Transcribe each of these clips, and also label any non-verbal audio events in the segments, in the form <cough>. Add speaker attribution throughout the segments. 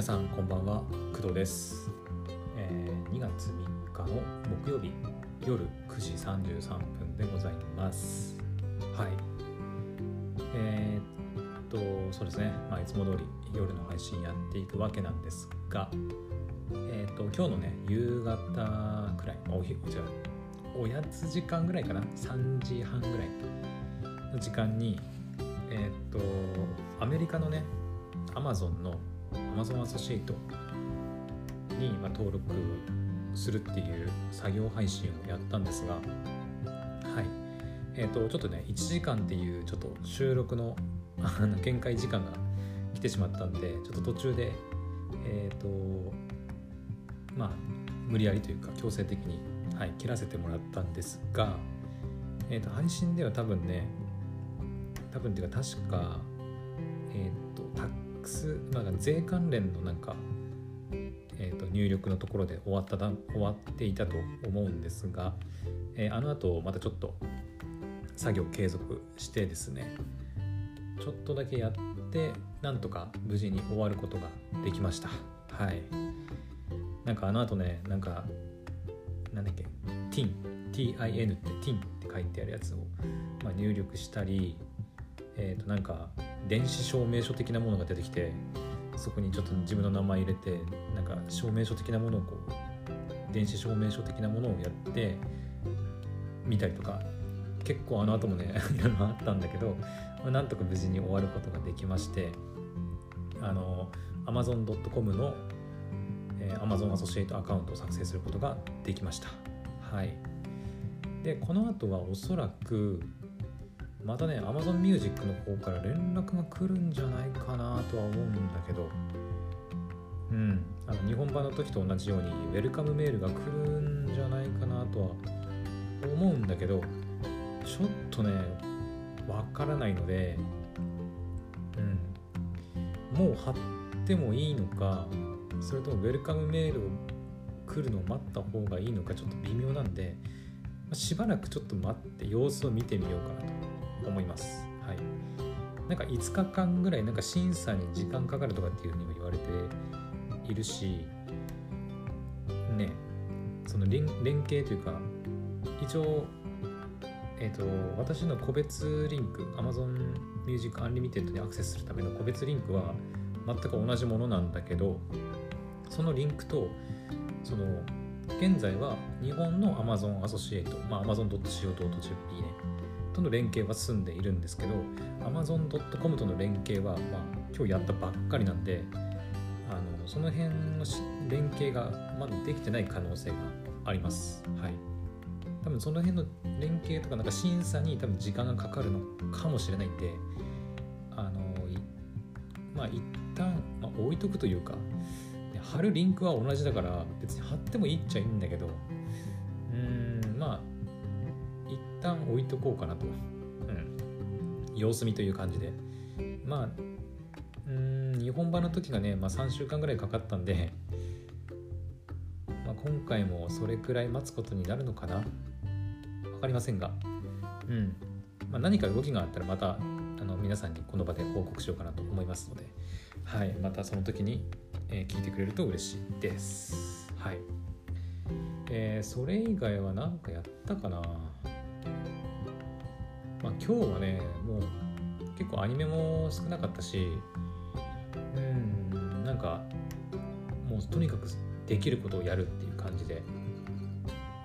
Speaker 1: 皆さんこんばんは工藤です、えー2月3日の木曜日夜9時33分でございます。はい。えーっとそうですね、まあ、いつも通り夜の配信やっていくわけなんですがえーっと今日のね夕方くらいおひ違うおやつ時間ぐらいかな？3時半ぐらいの時間にえーっとアメリカのね Amazon の Amazon アソシエイトに登録するっていう作業配信をやったんですがはい。えっ、とちょっとね1時間っていうちょっと収録の <laughs> あの限界時間が来てしまったんでちょっと途中でえっ、とまあ無理やりというか強制的に、はい、切らせてもらったんですが、えー、と配信では多分ね多分っていうか確かえっ、とックスなんか税関連のなんか、えー、と入力のところで終わっただ終わっていたと思うんですが、えーあの後またちょっと作業継続してですねちょっとだけやってなんとか無事に終わることができました。はい。なんかあの後ねなんかなんだっけ TIN TIN って TIN って書いてあるやつを、まあ、入力したりえー、となんか電子証明書的なものが出てきてそこにちょっと自分の名前入れてなんか証明書的なものをこう電子証明書的なものをやってみたりとか結構あの後もね <laughs> いろいろあったんだけど、まあなんとか無事に終わることができましてあの Amazon.com の、えー Amazon アソシエイトアカウントを作成することができました。はい。でこの後はおそらくまたね Amazon Music の方から連絡が来るんじゃないかなとは思うんだけど。うん。あの日本版の時と同じようにウェルカムメールが来るんじゃないかなとは思うんだけどちょっとねわからないのでうん。もう貼ってもいいのかそれともウェルカムメールを来るのを待った方がいいのかちょっと微妙なんでましばらくちょっと待って様子を見てみようかなと。思います。はい。なんか5日間ぐらいなんか審査に時間かかるとかっていうふうにも言われているし、ね、その連携というか、一応、えっ、と、私の個別リンク、Amazon Music Unlimited にアクセスするための個別リンクは全く同じものなんだけど、そのリンクと、その、現在は日本の Amazon アソシエイト、まあ、Amazon.co.jp ね、との連携は済んでいるんですけど Amazon.com との連携は、まあ、今日やったばっかりなんであのその辺の連携がまだできてない可能性があります。はい。多分その辺の連携とかなんか審査に多分時間がかかるのかもしれないんであのまあ一旦、まあ、置いとくというか貼るリンクは同じだから別に貼ってもいいっちゃいいんだけど旦置いとこうかなと、うん、様子見という感じで。まあうん日本版の時がね、まあ、3週間ぐらいかかったんで、まあ、今回もそれくらい待つことになるのかな。分かりませんが、うん。まあ、何か動きがあったらまたあの皆さんにこの場で報告しようかなと思いますので、はい、またその時に、えー聞いてくれると嬉しいです。はい。えーそれ以外は何かやったかな。まあ今日はねもう結構アニメも少なかったしうんなんかもうとにかくできることをやるっていう感じで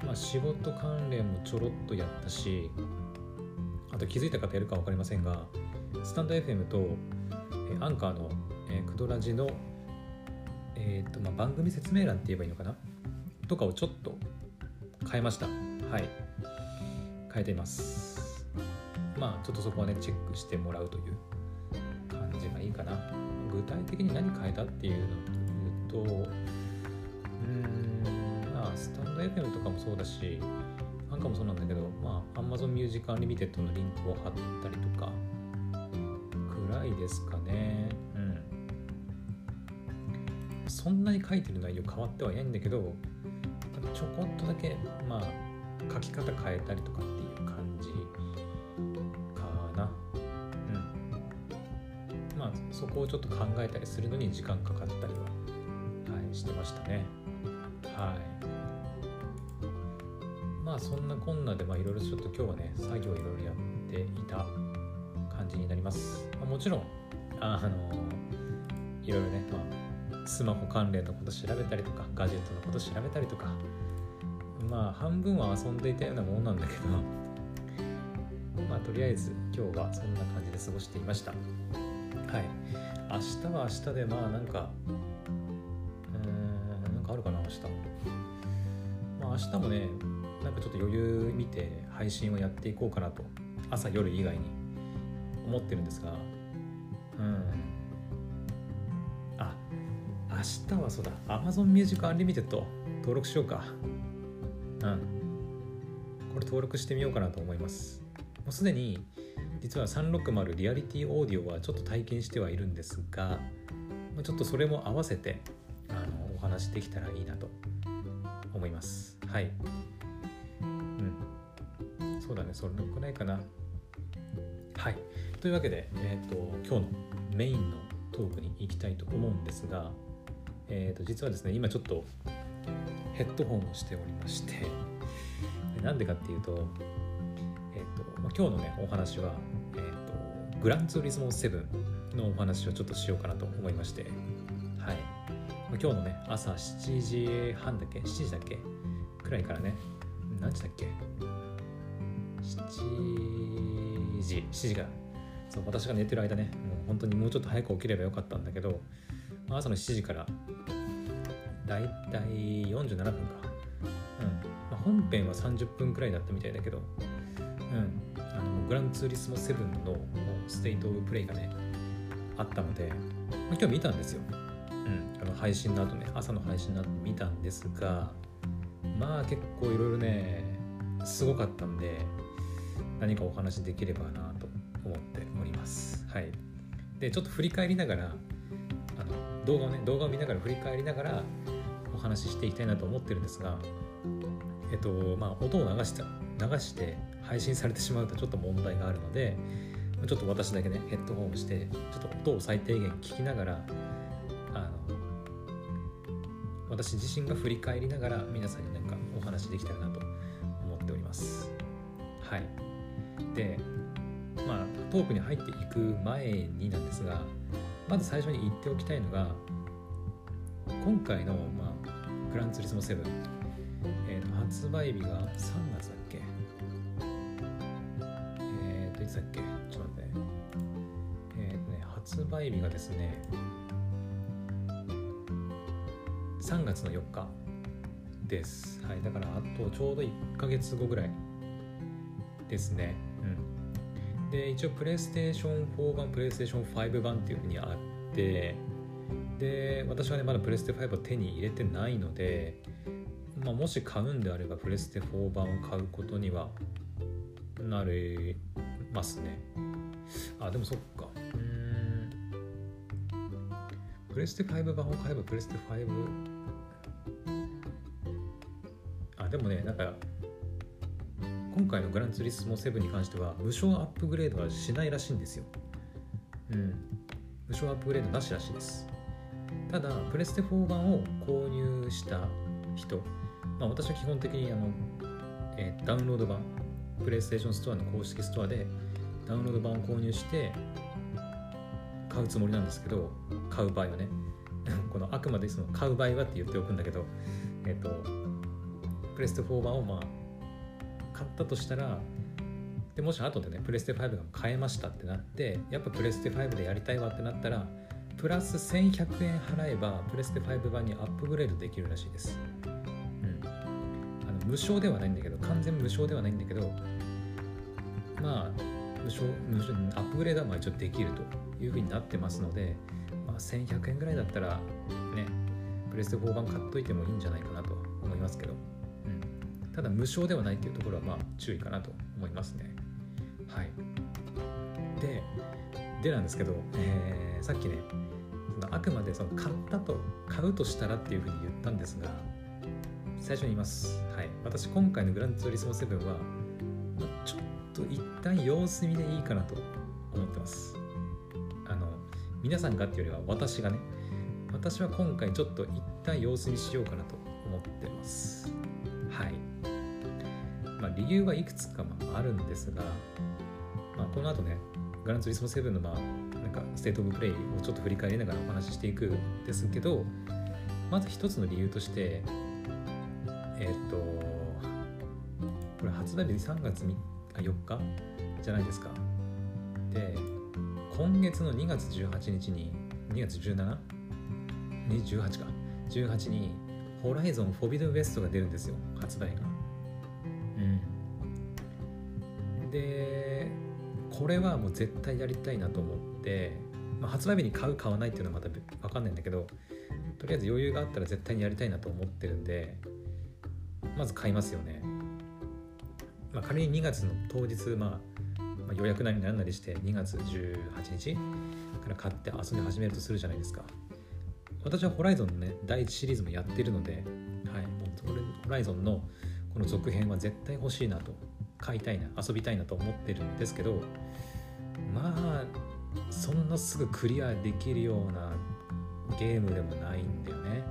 Speaker 1: まあ仕事関連もちょろっとやったしあと気づいた方いるか分かりませんがスタンド FM とえアンカーの、えークドラジの、えーとまあ、番組説明欄って言えばいいのかな？とかをちょっと変えました。はい。変えています。まあちょっとそこはねチェックしてもらうという感じがいいかな。具体的に何変えたっていうのというとうーんまあスタンド FM とかもそうだしアンカーもそうなんだけどまあ Amazon Music Unlimited のリンクを貼ったりとかくらいですかね。うん。そんなに書いてる内容変わってはいないんだけどちょこっとだけまあ書き方変えたりとかこをちょっと考えたりするのに時間かかったりははいしてましたね。はい。まあそんなこんなでいろいろちょっと今日はね作業いろいろやっていた感じになります、まあ、もちろんあのいろいろね、まあ、スマホ関連のこと調べたりとかガジェットのこと調べたりとかまあ半分は遊んでいたようなもんなんだけどまあとりあえず今日はそんな感じで過ごしていました。はい。明日は明日でまあなんかうーんなんかあるかな明日。まあ明日もねなんかちょっと余裕見て配信をやっていこうかなと朝夜以外に思ってるんですがうん。あ明日はそうだ。Amazon Music Unlimited 登録しようか。うん。これ登録してみようかなと思います。もうすでに実は360リアリティオーディオはちょっと体験してはいるんですがちょっとそれも合わせてあのお話できたらいいなと思います。はい。うん。そうだね。それくらいかな。はい。というわけで、えーと、今日のメインのトークに行きたいと思うんですが、えーと、実はですね今ちょっとヘッドホンをしておりましてなんでかっていうと,、えーとまあ、今日のねお話は、グランツーリスモ7のお話をちょっとしようかなと思いましてはい、今日のね朝7時半だっけ？7時だっけ？くらいからね。何時だっけ？7時。7時か。らそう私が寝てる間ね。もう本当にもうちょっと早く起きればよかったんだけどまあ朝の7時からだいたい47分か、うん。まあ、本編は30分くらいだったみたいだけど、うん、あのグランツーリスモ7のステイトオブプレイがねあったので、ま、今日見たんですよ、うん、あの配信の後ね朝の配信の後見たんですがまあ結構いろいろねすごかったんで何かお話できればなと思っております。はい。でちょっと振り返りながらあの動画をね動画を見ながら振り返りながらお話ししていきたいなと思ってるんですがえっとまあ音を流した流して配信されてしまうとちょっと問題があるのでちょっと私だけねヘッドホンをしてちょっと音を最低限聞きながらあの私自身が振り返りながら皆さんに何かお話できたらなと思っております。はい。でまあトークに入っていく前になんですがまず最初に言っておきたいのが今回の、まあ、グランツーリスモ7、えー、発売日が3月だっけ？えっ、ー、といつだっけ？発売日がですね3月の4日です。はい、だからあとちょうど1ヶ月後ぐらいですね。うん。で、一応プレイステーション4版、プレイステーション5版っていうふうにあって、で、私はね、まだプレステ5を手に入れてないので、まあ、もし買うんであればプレステ4版を買うことにはなれますね。あ、でもそっプレステ5版を買えばプレステ5あでもねなんか今回のグランツーリスモ7に関しては無償アップグレードはしないらしいんですよ。うん。無償アップグレードなしらしいです。ただプレステ4版を購入した人。まあ私は基本的にあの、えー、ダウンロード版プレイステーションストアの公式ストアでダウンロード版を購入して買うつもりなんですけど買う場合はね。<laughs> このあくまでその買う場合はって言っておくんだけどえっ、ー、とプレステ4版をまあ買ったとしたらでもし後でねプレステ5が買えましたってなってやっぱプレステ5でやりたいわってなったらプラス1100円払えばプレステ5版にアップグレードできるらしいです、うん、あの無償ではないんだけど完全無償ではないんだけどまあアップグレードはまあ一応できるというふうになってますので、まあ、1100円ぐらいだったらねプレステ4版買っといてもいいんじゃないかなと思いますけど。ただ無償ではないっていうところはまあ注意かなと思いますね。はい。ででなんですけど、えー、さっきねあくまでその買ったと買うとしたらっていうふうに言ったんですが最初に言います。はい。私今回のグランツーリスモ7はと一旦様子見でいいかなと思ってます。あの皆さんがっていうよりは私がね私は今回ちょっと一旦様子見しようかなと思ってます。はい。まあ理由はいくつかあるんですが、まあ、この後ねグランツーリスモ7のまあなんかステートオブプレイをちょっと振り返りながらお話ししていくんですけどまず一つの理由としてえっ、ー、とこれ発売日3月3日4日？じゃないですか。で今月の2月18日に2月 17?28 か。18にホライゾンフォビドウェストが出るんですよ。発売が。うん。でこれはもう絶対やりたいなと思って、まあ、発売日に買う買わないっていうのはまた分かんないんだけどとりあえず余裕があったら絶対にやりたいなと思ってるんでまず買いますよね、まあ、仮に2月の当日、まあ、まあ、予約なりなんなりして2月18日から買って遊び始めるとするじゃないですか。私はホライゾンのね第1シリーズもやってるので、はい、もうホライゾンのこの続編は絶対欲しいなと買いたいな遊びたいなと思ってるんですけどまあそんなすぐクリアできるようなゲームでもないんだよね。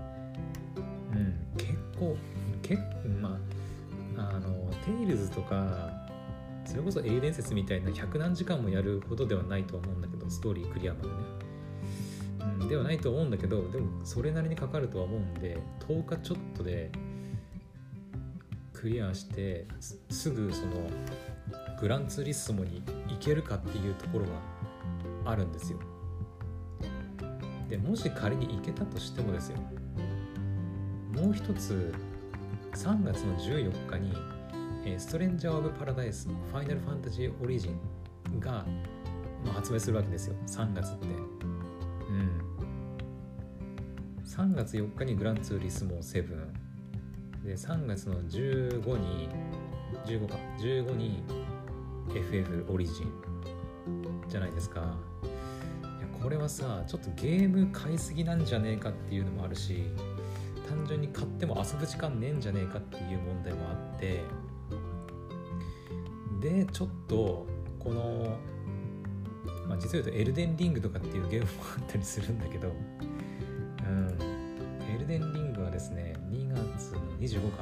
Speaker 1: うん結構テイルズとかそれこそ英伝説みたいな百何時間もやるほどではないと思うんだけどストーリークリアまでね、うん、ではないと思うんだけどでもそれなりにかかるとは思うんで10日ちょっとでクリアしてすぐそのグランツーリスモに行けるかっていうところがあるんですよ。でもし仮に行けたとしてもですよ。もう一つ3月の14日に「ストレンジャー・オブ・パラダイスの・ファイナル・ファンタジー・オリジンが」まあ、発売するわけですよ。3月って。うん。3月4日にグランツーリスモ7で3月の15に15か。15に FF オリジンじゃないですか。いやこれはさちょっとゲーム買いすぎなんじゃねえかっていうのもあるし。単純に買っても遊ぶ時間ねえんじゃねえかっていう問題もあってでちょっとこの、まあ、実を言うとエルデンリングとかっていうゲームもあったりするんだけどうん。エルデンリングはですね2月の25日、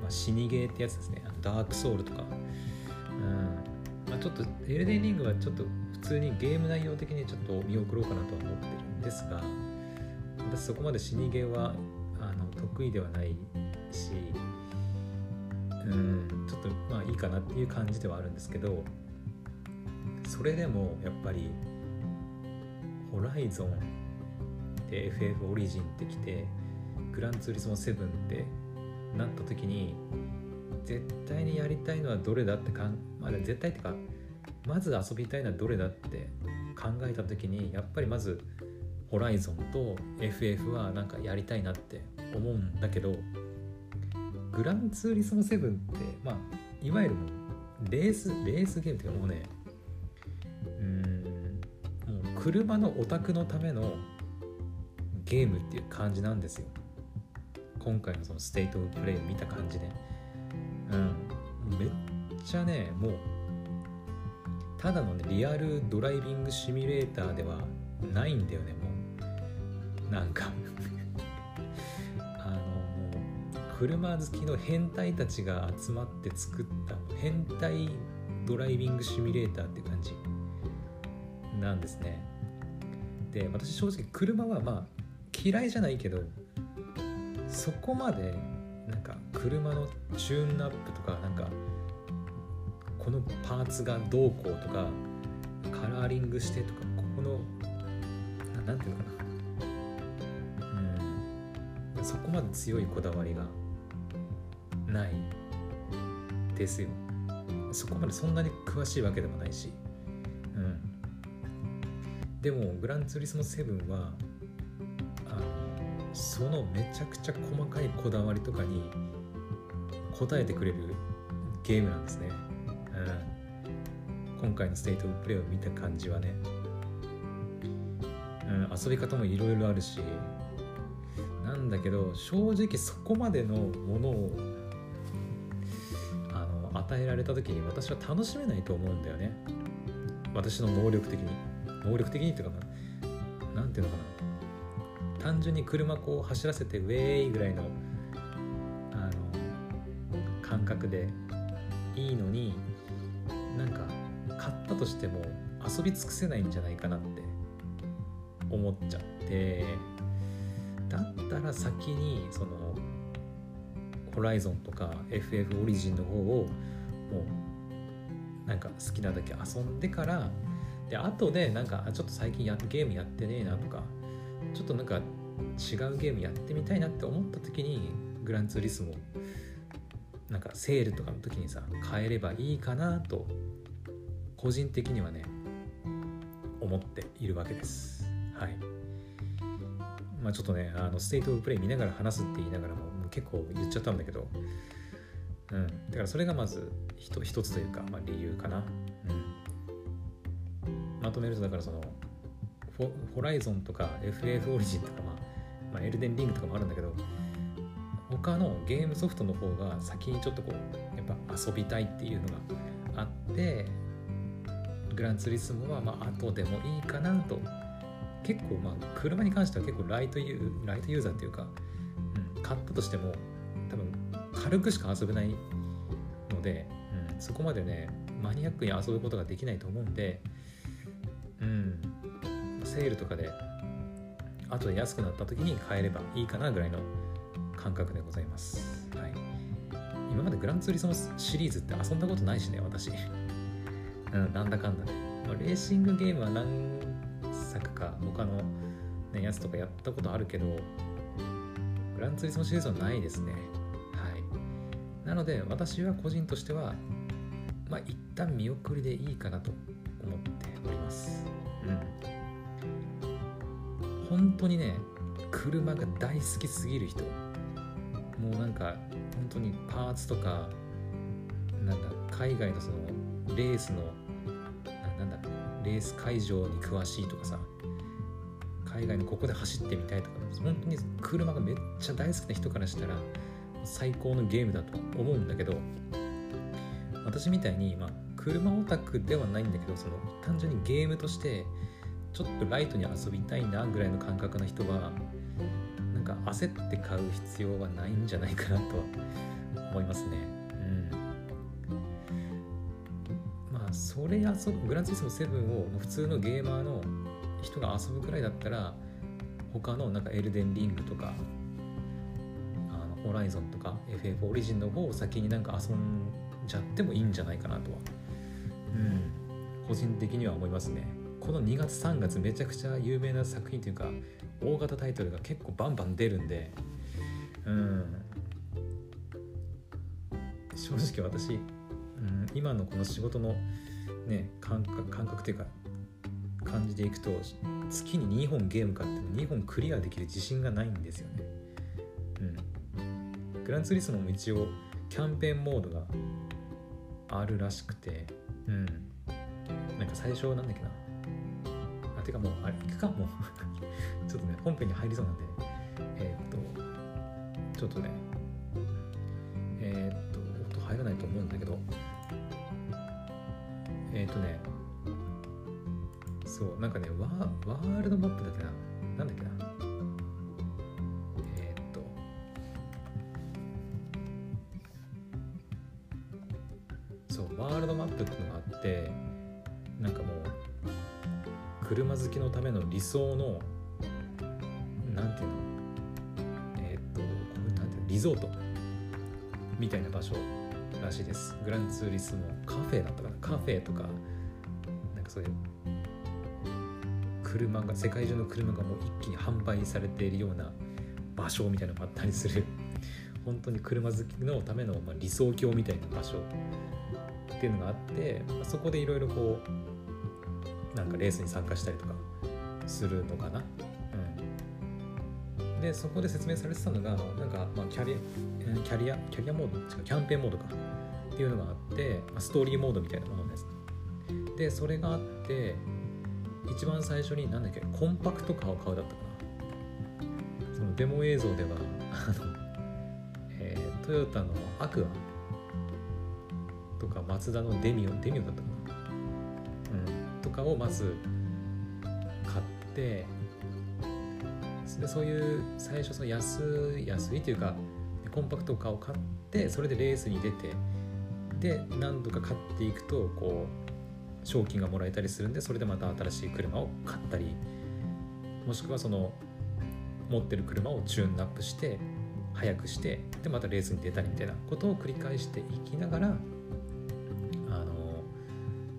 Speaker 1: まあ、死にゲーってやつですね。ダークソウルとか。うん。まあ、ちょっとエルデンリングはちょっと普通にゲーム内容的にちょっと見送ろうかなとは思ってるんですが私そこまで死にゲーはあの得意ではないしうんちょっとまあいいかなっていう感じではあるんですけどそれでもやっぱりホライゾンで FF オリジンってきてグランツーリスモ7ってなった時に絶対にやりたいのはどれだってかん、まあ、絶対ってかまず遊びたいのはどれだって考えた時にやっぱりまずホライゾンと FF はなんかやりたいなって思うんだけどグランツーリスモ7ってまあいわゆるもレースレースゲームっていうかもうねうんもう車のオタクのためのゲームっていう感じなんですよ。今回のそのステートオブプレイを見た感じで。うんめっちゃねもうただのねリアルドライビングシミュレーターではないんだよねもう。なんか。あのもう車好きの変態たちが集まって作った変態ドライビングシミュレーターって感じ。なんですね。で私正直車はまあ嫌いじゃないけどそこまでなんか車のチューンアップとかなんかこのパーツがどうこうとかカラーリングしてとかここの何ていうのかな。そこまで強いこだわりがないですよ。そこまでそんなに詳しいわけでもないし。うん。でもグランツーリスモ7はあそのめちゃくちゃ細かいこだわりとかに応えてくれるゲームなんですね、うん、今回のステートプレイを見た感じはね、うん、遊び方もいろいろあるしんだけど正直そこまでのものをあの与えられた時に私は楽しめないと思うんだよね。私の能力的に。能力的にっていうか何ていうのかな。単純に車こう走らせてウェーイぐらいのあの感覚でいいのになんか買ったとしても遊び尽くせないんじゃないかなって思っちゃって。だったら先にそのホライゾンとか FF オリジンの方をもうなんか好きなだけ遊んでからで後でなんかちょっと最近やゲームやってねえなとかちょっとなんか違うゲームやってみたいなって思った時にグランツーリスモなんかセールとかの時にさ買えればいいかなと個人的にはね思っているわけです。はい。まあちょっとねあのステートオブプレイ見ながら話すって言いながらも結構言っちゃったんだけど。うん。だからそれがまず一つというか、まあ、理由かな。うん。まとめるとだからそのホライゾンとか FF オリジンとか、まあ、まあ、エルデンリングとかもあるんだけど他のゲームソフトの方が先にちょっとこうやっぱ遊びたいっていうのがあってグランツーリスモはまあ後でもいいかなと結構まあ車に関しては結構ライトユーライトユーザーっていうか、うん、買ったとしても多分軽くしか遊べないので、うん、そこまでねマニアックに遊ぶことができないと思うんでうんセールとかで後で安くなった時に買えればいいかなぐらいの感覚でございます、はい、今までグランツーリスモシリーズって遊んだことないしね私、うん、なんだかんだで、まあ、レーシングゲームは何作か他の、ね、やつとかやったことあるけどグランツーリスモシリーズはないですね。はい。なので私は個人としてはまあ一旦見送りでいいかなと思っております。うん。本当にね車が大好きすぎる人もうなんか本当にパーツとかなんだ海外のそのレースのレース会場に詳しいとかさ海外のここで走ってみたいとか本当に車がめっちゃ大好きな人からしたら最高のゲームだと思うんだけど私みたいに、まあ、車オタクではないんだけどその単純にゲームとしてちょっとライトに遊びたいなぐらいの感覚の人はなんか焦って買う必要はないんじゃないかなとは思いますね。それ遊ぶグランツーリスモ7を普通のゲーマーの人が遊ぶくらいだったら他のなんかエルデンリングとかあのホライゾンとか FF オリジンの方を先になんか遊んじゃってもいいんじゃないかなとは。うん、個人的には思いますね。この2月3月めちゃくちゃ有名な作品というか大型タイトルが結構バンバン出るんでうん。正直私、うん、今のこの仕事のね感覚感覚というか感じでいくと月に2本ゲーム買っても2本クリアできる自信がないんですよね。うん。グランツーリスモも一応キャンペーンモードがあるらしくてうん。なんか最初なんだっけな。あてかもうあれ行くかもう。<laughs> ちょっとね本編に入りそうなんでえー、っとちょっとねえー、っと音入らないと思うんだけど。えー、とねそうなんかねワワールドマップだっけな？なんだっけな？えっとそうワールドマップっていうのがあってなんかもう車好きのための理想のなんていうの？えっとなんていうの？リゾートみたいな場所。らしいです。グランツーリスモカフェだったかな？カフェとかなんかそういう車が世界中の車がもう一気に販売されているような場所みたいなのがあったりする。<laughs> 本当に車好きのための、まあ、理想郷みたいな場所っていうのがあって、まあ、そこでいろいろこうなんかレースに参加したりとかするのかな。でそこで説明されてたのがなんか、まあ、キャリアキャリアキャリアモード違うキャンペーンモードか。っていうのがあって、まあ、ストーリーモードみたいなものです。でそれがあって一番最初に何だっけコンパクトカーを買うだったかな。そのデモ映像ではあの、えー、トヨタのアクアとかマツダのデミオデミオだったかな、うん、とかをまず買ってでそういう最初その安い安いというかコンパクトカーを買ってそれでレースに出てで何度か買っていくとこう賞金がもらえたりするんでそれでまた新しい車を買ったりもしくはその持ってる車をチューンアップして速くしてでまたレースに出たりみたいなことを繰り返していきながらあの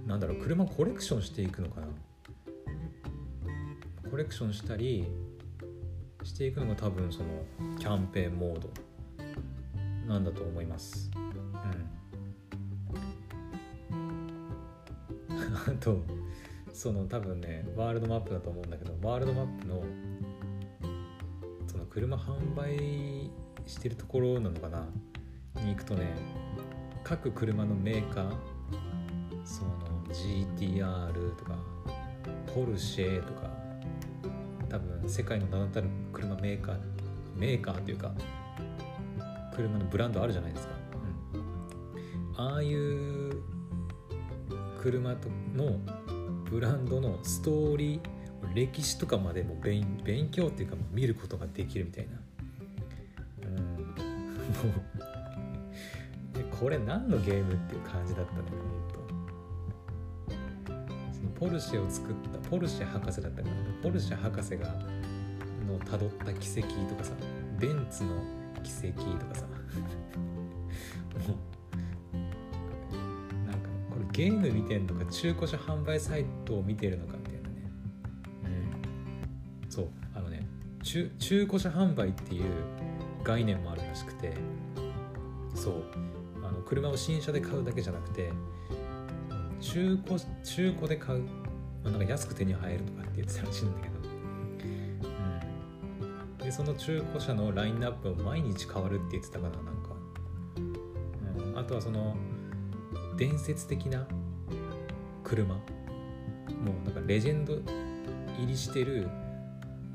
Speaker 1: なんだろう車コレクションしていくのかな。コレクションしたりしていくのが多分そのキャンペーンモードなんだと思います。うん、<laughs> あとその多分ねワールドマップだと思うんだけどワールドマップのその車販売してるところなのかな？に行くとね各車のメーカーその GTR とかポルシェとか多分世界の名だたる車メーカーメーカーというか車のブランドあるじゃないですか、うん、ああいう車とのブランドのストーリー歴史とかまでも勉勉強っていうか見ることができるみたいな、うん、もう <laughs> これ何のゲームっていう感じだったねほんとポルシェを作ったポルシェ博士だったかなポルシェ博士がのたどった軌跡とかさベンツの奇跡とかさ。もうなんかこれゲーム見てんのか中古車販売サイトを見てるのかみたいなね。うん。そうあのね中中古車販売っていう概念もあるらしくてそうあの車を新車で買うだけじゃなくて中古中古で買う、まあ、なんか安く手に入るとかって言ってたらしいんだけど。うん。でその中古車のラインナップを毎日変わるって言ってたかななんか、うん、あとはその伝説的な車。もうなんかレジェンド入りしてる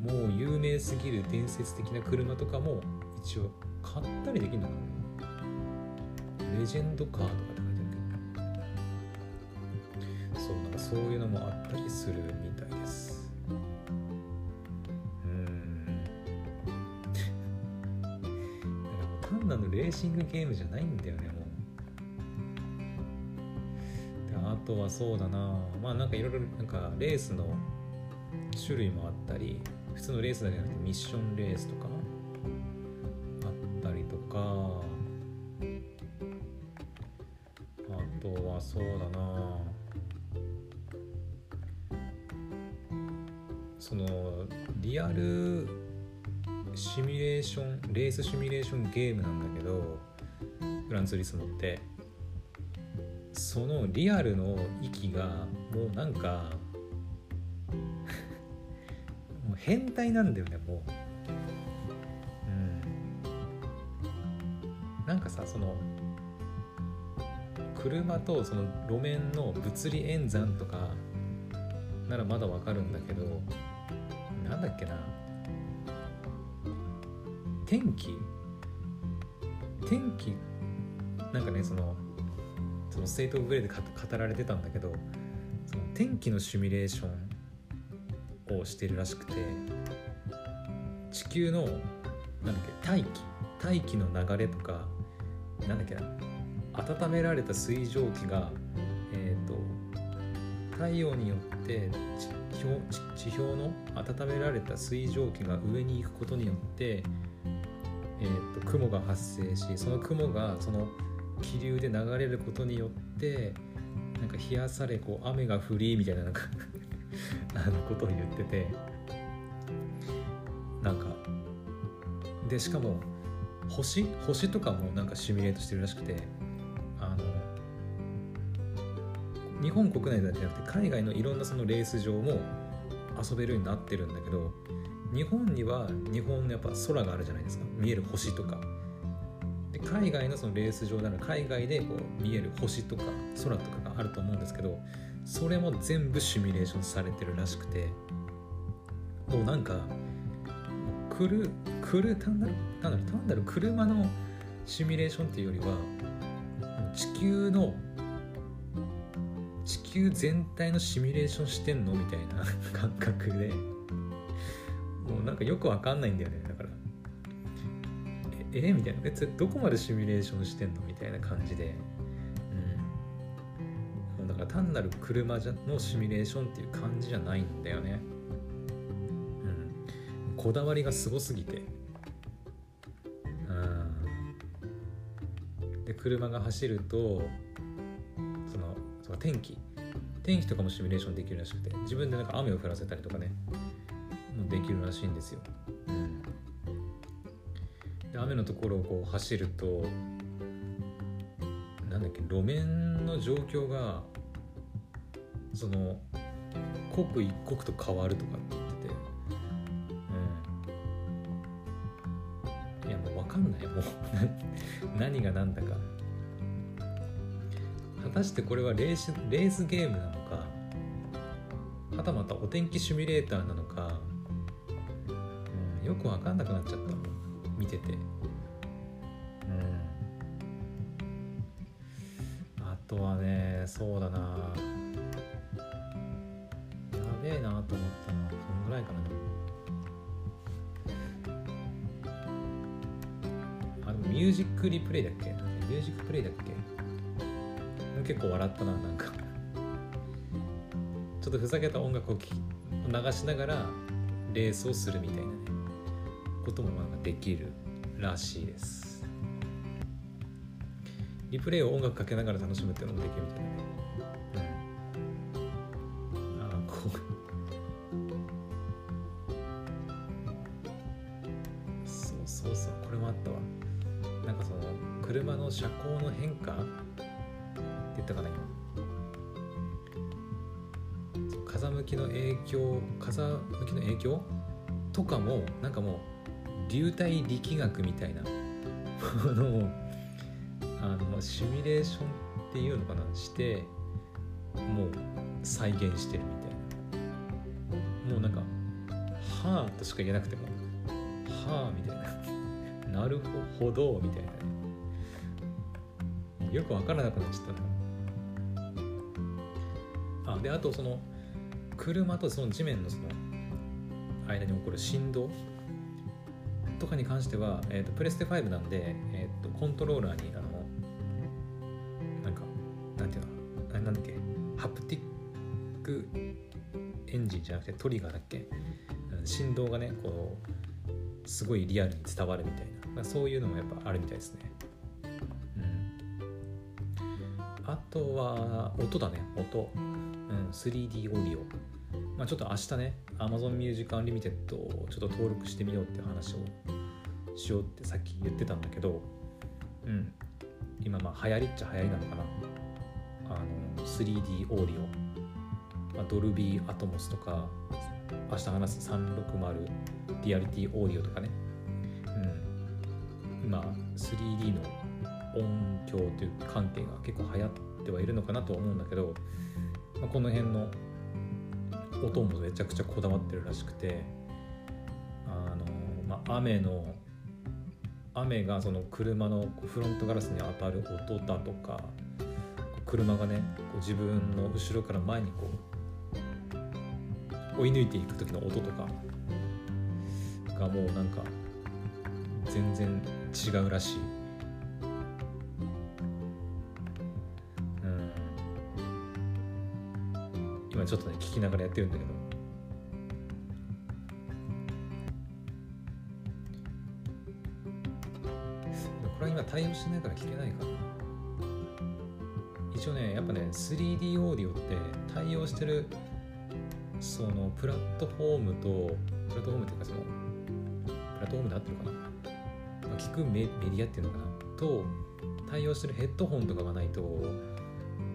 Speaker 1: もう有名すぎる伝説的な車とかも一応買ったりできるのかな。レジェンドカーとかそういうのもあったりするみたいです。うん。なのレーシングゲームじゃないんだよねもう。であとはそうだな。まあなんかいろいろなんかレースの種類もあったり普通のレースだけじゃなくてミッションレースとかあったりとか。あとはそうだな。リアルシミュレーションレースシミュレーションゲームなんだけどグランツーリスモって。そのリアルの域がもうなんか <laughs> もう変態なんだよねもう。うん。なんかさその車とその路面の物理演算とかならまだわかるんだけどなんだっけな。天気？天気？なんかねそのそのステート・オブ・プレーで語られてたんだけどその天気のシミュレーションをしてるらしくて地球のなんだっけ大気？大気の流れとかなんだっけな温められた水蒸気がえっ、ー、と太陽によって地表地表の温められた水蒸気が上に行くことによってえーと、雲が発生しその雲がその気流で流れることによってなんか冷やされこう雨が降りみたいななんか <laughs> あのことを言ってて。なんかでしかも星？星とかもなんかシミュレートしてるらしくて。日本国内だけじゃなくて海外のいろんなそのレース場も遊べるようになってるんだけど日本には日本のやっぱ空があるじゃないですか。見える星とか。で海外のそのレース場なら海外でこう見える星とか空とかがあると思うんですけどそれも全部シミュレーションされてるらしくて。もうなんか来る来る単なる単なる単なる車のシミュレーションっていうよりは地球の球全体のシミュレーションしてんの？みたいな <laughs> 感覚で。もうなんかよくわかんないんだよね。だから。ええ？みたいな。えどこまでシミュレーションしてんの？みたいな感じで。うん。だから単なる車のシミュレーションっていう感じじゃないんだよね。うん。こだわりがすごすぎて。うん。で車が走るとそのその天気。天気とかもシミュレーションできるらしくて自分でなんか雨を降らせたりとかねもできるらしいんですよ、うん、で雨のところをこう走るとなんだっけ路面の状況がその刻一刻と変わるとかって言っててうん。いやもう分かんない。もう <laughs> 何が何だか。果たしてこれはレースレースゲームなのかはたまたお天気シミュレーターなのかうんよく分かんなくなっちゃった。見てて。うん。あとはねそうだな。やべえなと思ったのはそんぐらいかな。あでもミュージックリプレイだっけ？ミュージックプレイだっけ？結構笑ったななんか。ちょっとふざけた音楽を流しながらレースをするみたいなねこともなんかできるらしいです。リプレイを音楽かけながら楽しむっていうのもできるみたいな。流体力学みたいな。も <laughs> のをあのシミュレーションっていうのかな？してもう再現してるみたいな。もうなんか「はあ」としか言えなくても「はあ」みたいな「<laughs> なるほど」みたいな。よく分からなくなっちゃったな。あであとその車とその地面のその間に起こる振動とかに関しては、えーと、プレステ5なんで、えーと、コントローラーにあのなんかなんていうのあれなんだっけハプティックエンジンじゃなくてトリガーだっけ振動がねこうすごいリアルに伝わるみたいなそういうのもやっぱあるみたいですね。うん、あとは音だね音、うん、3D オーディオ。まあ、ちょっと明日ね Amazon Music Unlimited をちょっと登録してみようって話をしようってさっき言ってたんだけどうん。今まあ流行りっちゃ流行りなのかな。あの 3D オーディオ、まあ、ドルビーアトモスとか明日話す360リアリティオーディオとかね。うん。今 3D の音響という関係が結構流行ってはいるのかなと思うんだけど、まあ、この辺の音もめちゃくちゃこだわってるらしくてあの、まあ、雨の雨がその車のフロントガラスに当たる音だとか車がねこう自分の後ろから前にこう追い抜いていく時の音とかがもうなんか全然違うらしい。今ちょっとね聞きながらやってるんだけど。対応しないから聞けないかな。一応ねやっぱね 3D オーディオって対応してるそのプラットフォームとプラットフォームっていうかそのプラットフォームで合ってるかな、まあ、聞くメディアっていうのかな。と対応してるヘッドホンとかがないと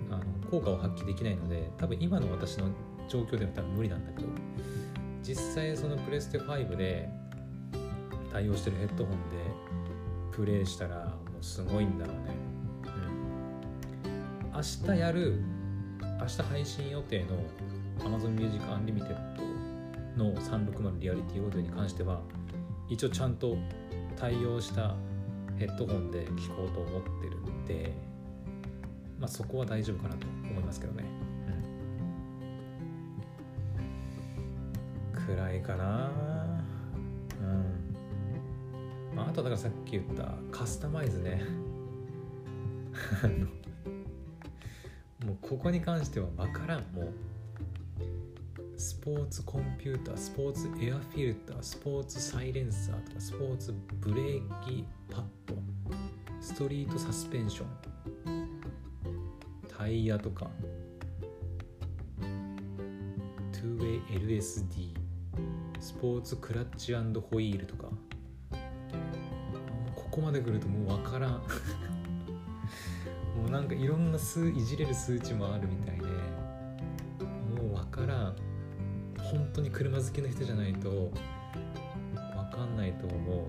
Speaker 1: あの効果を発揮できないので多分今の私の状況では多分無理なんだけど実際そのプレステ5で対応してるヘッドホンでプレイしたらすごいんだろうね、うん、明日やる明日配信予定の Amazon Music Unlimited の360リアリティオーディオに関しては一応ちゃんと対応したヘッドホンで聞こうと思ってるんでまあ、そこは大丈夫かなと思いますけどね。うん、くらいかな。まあ、あとだからさっき言ったカスタマイズね。もうここに関しては分からん。もうスポーツコンピュータースポーツエアフィルタースポーツサイレンサーとかスポーツブレーキパッドストリートサスペンションタイヤとか 2way LSD スポーツクラッチホイールとか。ここまで来るともう分からん。<laughs> もうなんかいろんな数いじれる数値もあるみたいでもう分からん。本当に車好きな人じゃないと分かんないと思う。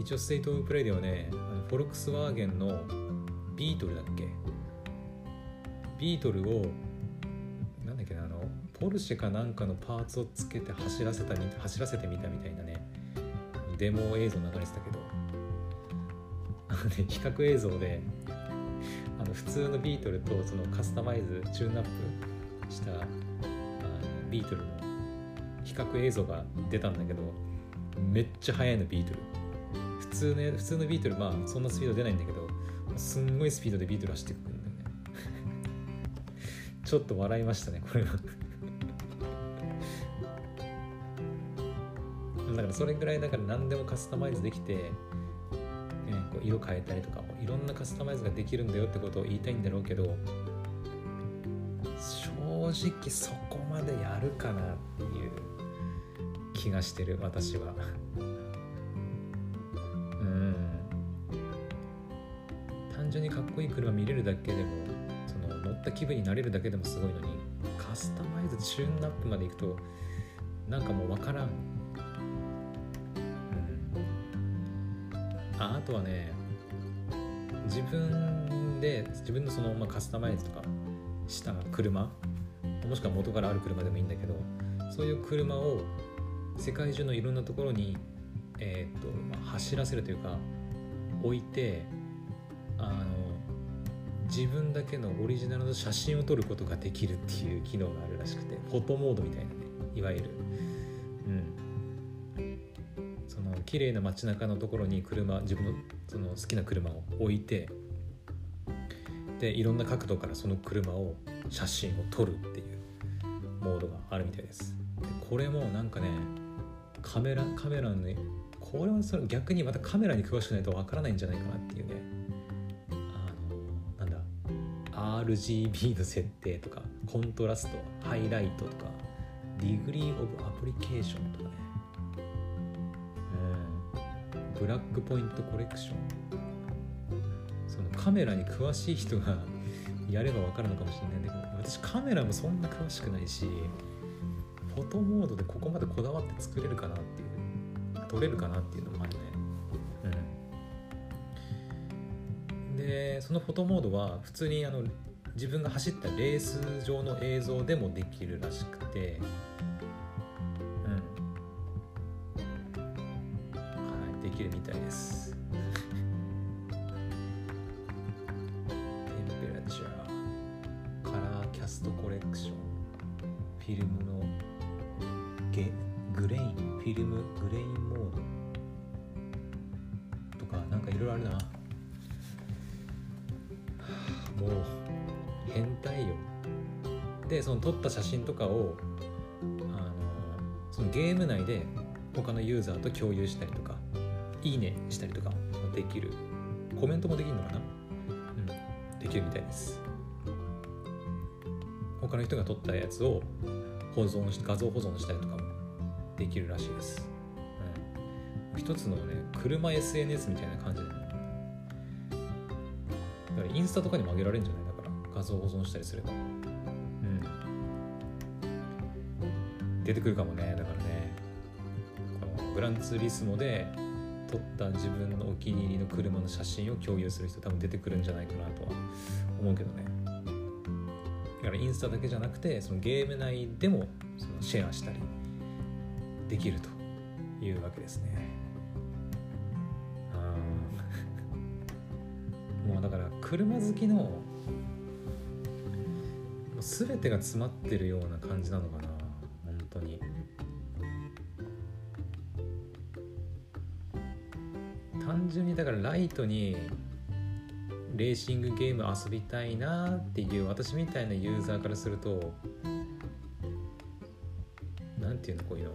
Speaker 1: 一応ステイトオブプレイではねフォルクスワーゲンのビートルだっけ？ビートルをなんだっけなあのポルシェかなんかのパーツをつけて走らせた走らせてみたみたいなね。デモ映像流れてたけどあの、ね、比較映像であの普通のビートルとそのカスタマイズチューンアップしたあのビートルの比較映像が出たんだけどめっちゃ速いのビートル。普通ね普通のビートルまあそんなスピード出ないんだけどすんごいスピードでビートル走ってくるんだよね。<laughs> ちょっと笑いましたねこれは。だからそれぐらいだから何でもカスタマイズできて、ね、こう色変えたりとかいろんなカスタマイズができるんだよってことを言いたいんだろうけど正直そこまでやるかなっていう気がしてる私は。<laughs> うん。単純にかっこいい車見れるだけでもその乗った気分になれるだけでもすごいのにカスタマイズチューンナップまでいくとなんかもう分からん。とはね自分で自分のその、まあ、カスタマイズとかした車もしくは元からある車でもいいんだけどそういう車を世界中のいろんなところに、えーとまあ、走らせるというか置いてあの自分だけのオリジナルの写真を撮ることができるっていう機能があるらしくてフォトモードみたいなねいわゆる綺麗な街中のところに車自分のその好きな車を置いてでいろんな角度からその車を写真を撮るっていうモードがあるみたいです。でこれもなんかねカメラカメラのねこれはそれ逆にまたカメラに詳しくないとわからないんじゃないかなっていうね。あのなんだ RGB の設定とかコントラストハイライトとか Degree of Applicationブラックポイントコレクション。そのカメラに詳しい人が <laughs> やれば分かるのかもしれないんだけど私カメラもそんな詳しくないしフォトモードでここまでこだわって作れるかなっていう撮れるかなっていうのもあるね。うん。でそのフォトモードは普通にあの自分が走ったレース上の映像でもできるらしくて写真とかをあのそのゲーム内で他のユーザーと共有したりとかいいねしたりとかできるコメントもできるのかな？うん。できるみたいです。他の人が撮ったやつを保存し画像保存したりとかもできるらしいです、うん、一つのね車 SNS みたいな感じで、ね、だからインスタとかにも上げられるんじゃない？だから画像保存したりすれば。出てくるかもね。だからねこのグランツーリスモで撮った自分のお気に入りの車の写真を共有する人多分出てくるんじゃないかなとは思うけどね。だからインスタだけじゃなくてそのゲーム内でもそのシェアしたりできるというわけですね。<laughs> もうだから車好きのもう全てが詰まってるような感じなのかな。純にだからライトにレーシングゲーム遊びたいなっていう私みたいなユーザーからすると何ていうのこういうの。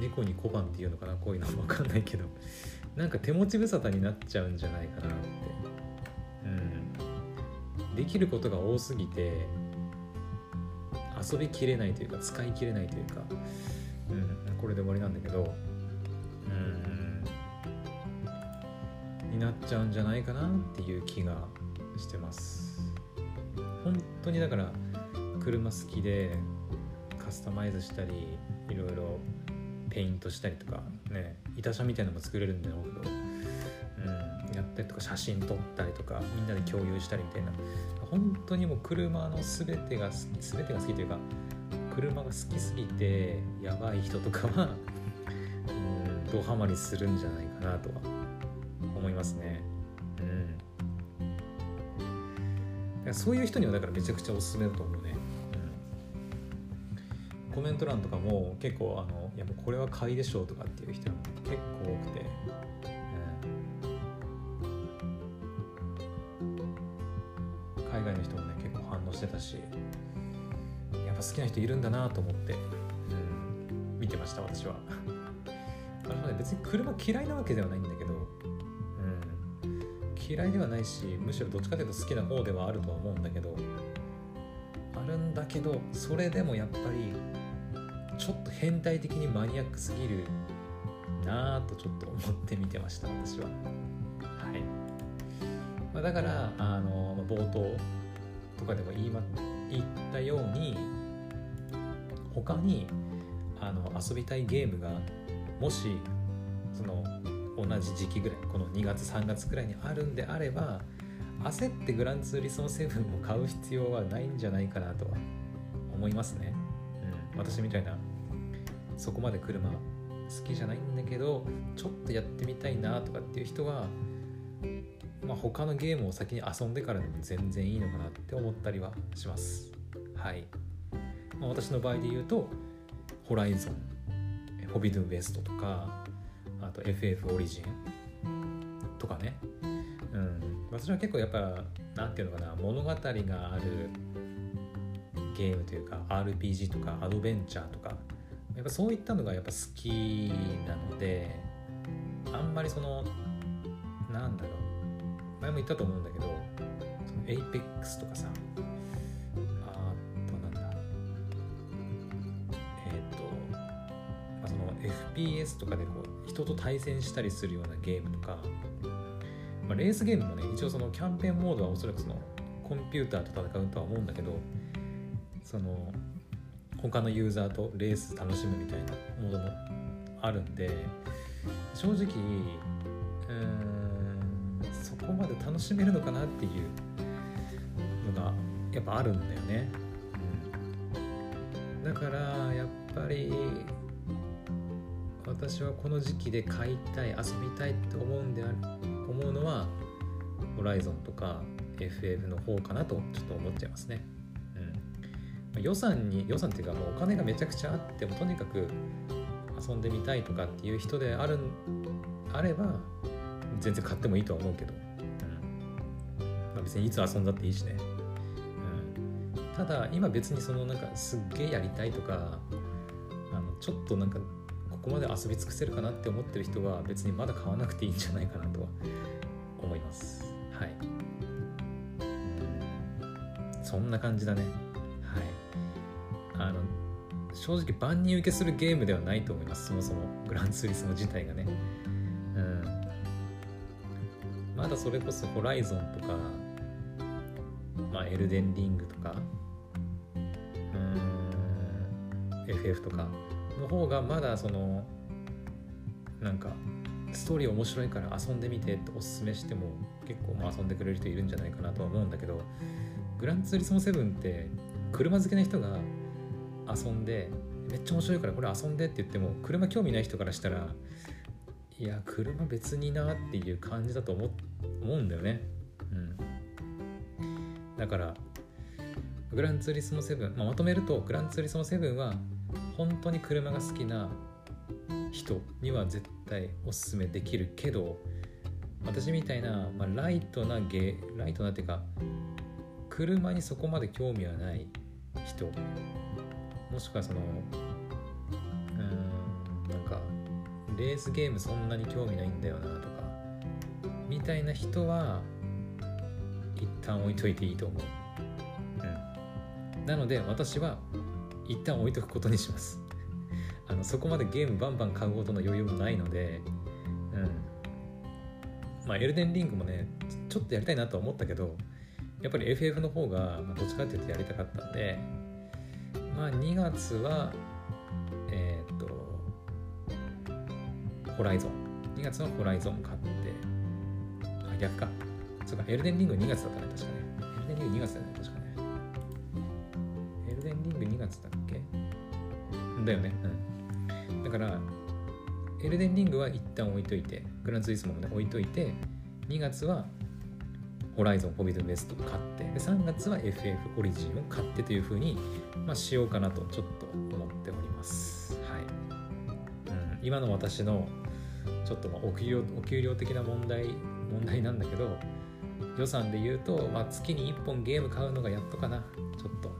Speaker 1: 猫に小判っていうのかなこういうの分かんないけど。なんか手持ち無沙汰になっちゃうんじゃないかなって。うん。できることが多すぎて遊びきれないというか使いきれないというか、うん、これで終わりなんだけど。ちゃうんじゃないかなっていう気がしてます。本当にだから車好きでカスタマイズしたりいろいろペイントしたりとかね板車みたいなのも作れるんだろうけど、うん、やったりとか写真撮ったりとかみんなで共有したりみたいな。本当にもう車の全てが全てが好きというか車が好きすぎてやばい人とかはうんドハマりするんじゃないかなとはますね。うん。そういう人にはだからめちゃくちゃおすすめだと思うね、うん、コメント欄とかも結構あのいやもうこれは買いでしょうとかっていう人も結構多くて。海外の人もね結構反応してたし。やっぱ好きな人いるんだなと思って、うん、見てました私は。<laughs> 私はね別に車嫌いなわけではないん、嫌いではないしむしろどっちかというと好きな方ではあるとは思うんだけどあるんだけどそれでもやっぱりちょっと変態的にマニアックすぎるなぁとちょっと思って見てました私は。はい。まあ、だからあの冒頭とかでも言い,、ま、言ったように他にあの遊びたいゲームがもし同じ時期ぐらいこの2月3月ぐらいにあるんであれば焦ってグランツーリスモ7を買う必要はないんじゃないかなとは思いますね、うん、私みたいなそこまで車好きじゃないんだけどちょっとやってみたいなとかっていう人はまあ、他のゲームを先に遊んでからでも全然いいのかなって思ったりはします。はい。まあ、私の場合で言うと、ホライゾン、ホビドゥンウエストとか、あと FF オリジンとかね。うん。私は結構やっぱ、なんていうのかな、物語があるゲームというか、RPG とかアドベンチャーとか、やっぱそういったのがやっぱ好きなので、あんまりその、なんだろう、前も言ったと思うんだけどその APEX とかさ FPS とかでこう人と対戦したりするようなゲームとか、まあ、レースゲームもね一応そのキャンペーンモードはおそらくそのコンピューターと戦うとは思うんだけどその他のユーザーとレース楽しむみたいなモードもあるんで正直うんそこまで楽しめるのかなっていうのがやっぱあるんだよね、だからやっぱり私はこの時期で買いたい遊びたいって思うんである思うのはホライゾンとか FF の方かなとちょっと思っちゃいますね、うん、予算に予算っていうかもうお金がめちゃくちゃあってもとにかく遊んでみたいとかっていう人であるあれば全然買ってもいいとは思うけど。うん？ま別にいつ遊んだっていいしね、うん、ただ今別にそのなんかすっげえやりたいとかあのちょっとなんかここまで遊び尽くせるかなって思ってる人は別にまだ買わなくていいんじゃないかなとは思います。はい。そんな感じだね。はい。あの正直万人受けするゲームではないと思います。そもそも。グランツーリスモ自体がね。うん。まだそれこそホライゾンとかまあ、エルデンリングとかうん。FF とかの方がまだそのなんかストーリー面白いから遊んでみてっておすすめしても結構まあ遊んでくれる人いるんじゃないかなとは思うんだけどグランツーリスモ7って車好きな人が遊んでめっちゃ面白いからこれ遊んでって言っても車興味ない人からしたらいや車別になっていう感じだと思思うんだよね。だからグランツーリスモ7、まあ、まとめるとグランツーリスモ7は本当に車が好きな人には絶対おすすめできるけど私みたいな、まあ、ライトなゲライトなっていうか車にそこまで興味はない人もしくはそのうんなんかレースゲームそんなに興味ないんだよなとかみたいな人は一旦置いといていいと思う、なので私は一旦置いとくことにします。<laughs> あのそこまでゲームバンバン買うほどの余裕もないのでうん。まあエルデンリングもねちょっとやりたいなとは思ったけどやっぱり FF の方がどっちかっていうとやりたかったんでまあ2月はえー、っとホライゾン2月はホライゾン買って。あ逆か。そうかエルデンリング2月だったね確かね。エルデンリング2月だね。だよね。うん。だからエルデンリングは一旦置いといてグランツイスモもね置いといて2月はホライゾン、フォビドベストを買ってで3月は FF オリジンを買ってというふうに、まあ、しようかなとちょっと思っております。はい。うん、今の私のちょっとまあお給料お給料的な問題問題なんだけど予算で言うと、まあ、月に1本ゲーム買うのがやっとかな。ちょっと、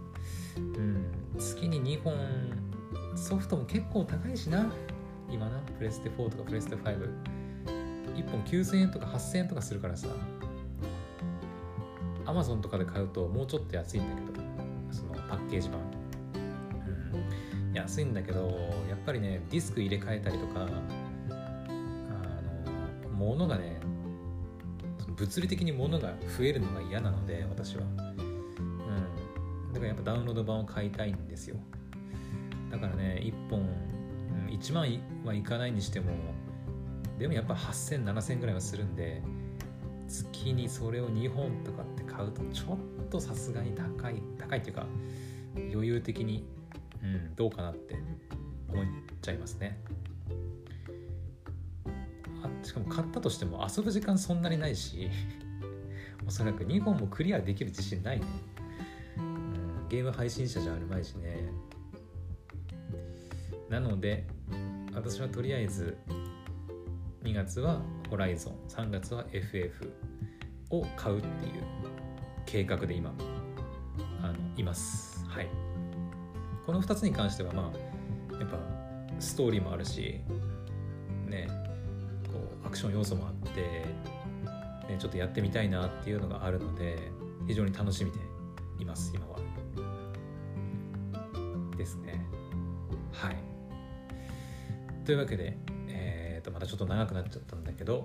Speaker 1: うん、月に2本ソフトも結構高いしな。今な。プレステ4とかプレステ51本9000円とか8000円とかするからさ。アマゾンとかで買うともうちょっと安いんだけど。そのパッケージ版、うん、安いんだけどやっぱりねディスク入れ替えたりとかあの物がね物理的に物が増えるのが嫌なので私は、うん、だからやっぱダウンロード版を買いたいんですよ。からね1本、うん、1万はいかないにしてもでもやっぱ8000、7000ぐらいはするんで月にそれを2本とかって買うとちょっとさすがに高い高いっていうか余裕的に、うん、どうかなって思っちゃいますね。あしかも買ったとしても遊ぶ時間そんなにないし <laughs> おそらく2本もクリアできる自信ないね、うん、ゲーム配信者じゃあるまいしね。なので私はとりあえず2月はホライゾン3月は FF を買うっていう計画で今あのいます。はい。この2つに関してはまあやっぱストーリーもあるしねこうアクション要素もあって、ね、ちょっとやってみたいなっていうのがあるので非常に楽しみでいます今は。ですね。はい。というわけでとまたちょっと長くなっちゃったんだけど、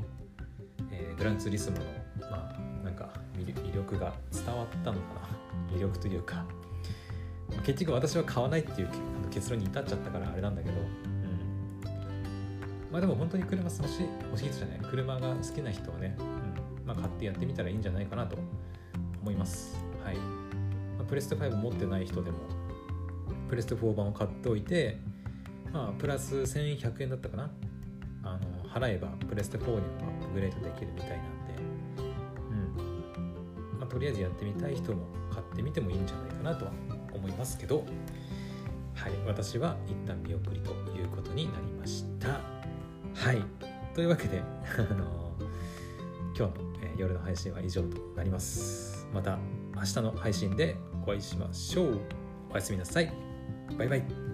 Speaker 1: えー、グランツーリスモのまあなんか魅力が伝わったのかな？魅力というか結局私は買わないっていう結論に至っちゃったからあれなんだけど、うん、まあでも本当に車欲しい欲しいじゃない？車が好きな人はね、うん。まあ、買ってやってみたらいいんじゃないかなと思います。はい、まあ、プレステ5持ってない人でもプレステ4版を買っておいてまあプラス1100円だったかな。あの払えばプレステ4にもアップグレードできるみたいなんで、うん。まあ、とりあえずやってみたい人も買ってみてもいいんじゃないかなとは思いますけど。はい。私は一旦見送りということになりました。はい。というわけであの今日の、えー、夜の配信は以上となります。また明日の配信でお会いしましょう。おやすみなさい。バイバイ